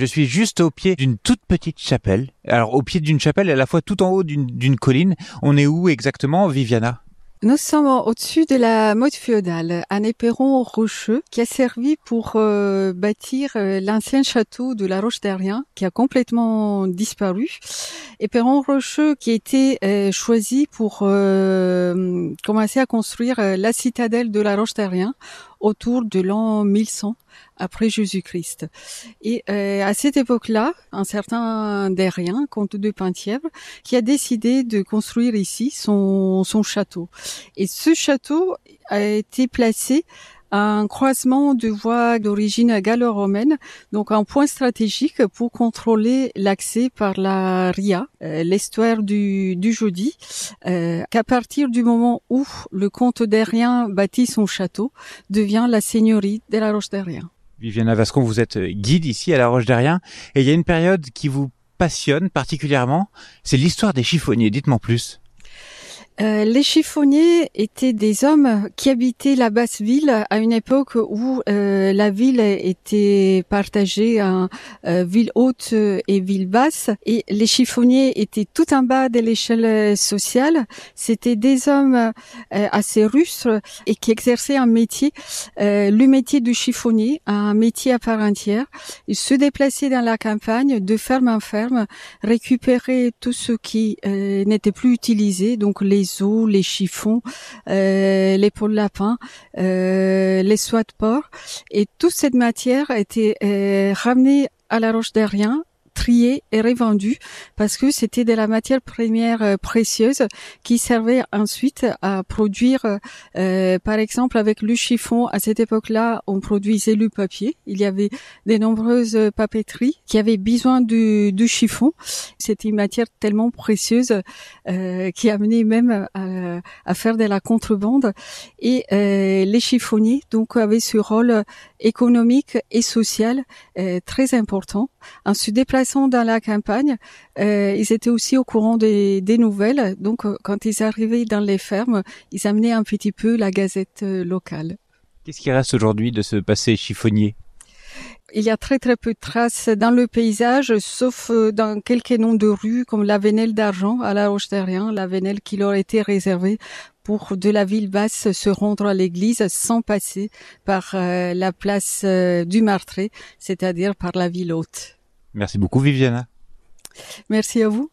Je suis juste au pied d'une toute petite chapelle. Alors au pied d'une chapelle, à la fois tout en haut d'une colline. On est où exactement, Viviana? Nous sommes au-dessus de la motte féodale, un éperon rocheux qui a servi pour euh, bâtir euh, l'ancien château de la Roche d'Arien qui a complètement disparu. Éperon rocheux qui a été euh, choisi pour commencer à construire la citadelle de la Roche d'Arien autour de l'an 1100 après Jésus-Christ. Et euh, à cette époque-là, un certain Derrien, comte de Penthièvre, qui a décidé de construire ici son, son château. Et ce château a été placé un croisement de voies d'origine gallo-romaine, donc un point stratégique pour contrôler l'accès par la Ria, euh, l'estuaire du, du Jeudi, euh, qu'à partir du moment où le comte d'Airien bâtit son château, devient la seigneurie de la Roche d'Airien. Viviana Vascon, vous êtes guide ici à la Roche d'Airien, et il y a une période qui vous passionne particulièrement, c'est l'histoire des chiffonniers. Dites-moi plus. Euh, les chiffonniers étaient des hommes qui habitaient la basse ville à une époque où euh, la ville était partagée en euh, ville haute et ville basse et les chiffonniers étaient tout en bas de l'échelle sociale. C'était des hommes assez rustres et qui exerçaient un métier, le métier du chiffonnier, un métier à part entière. Ils se déplaçaient dans la campagne de ferme en ferme, récupéraient tout ce qui n'était plus utilisé, donc les les chiffons, euh, les peaux de lapin, euh, les soies de porc. Et toute cette matière a été euh, ramenée à la roche d'Arien trié et revendu parce que c'était de la matière première euh, précieuse qui servait ensuite à produire, euh, par exemple avec le chiffon, à cette époque-là, on produisait le papier. Il y avait de nombreuses papeteries qui avaient besoin du, du chiffon. C'était une matière tellement précieuse euh, qui amenait même à, à, faire de la contrebande. Et euh, les chiffonniers donc avaient ce rôle économique et social euh, très important. En se déplaçant dans la campagne, euh, ils étaient aussi au courant des, des nouvelles. Donc, euh, quand ils arrivaient dans les fermes, ils amenaient un petit peu la gazette euh, locale. Qu'est-ce qui reste aujourd'hui de ce passé chiffonnier? Il y a très très peu de traces dans le paysage, sauf euh, dans quelques noms de rues comme la Vénelle d'Argent à la roche la Vénelle qui leur était réservée pour de la ville basse se rendre à l'église sans passer par la place du Martré, c'est-à-dire par la ville haute. Merci beaucoup Viviana. Merci à vous.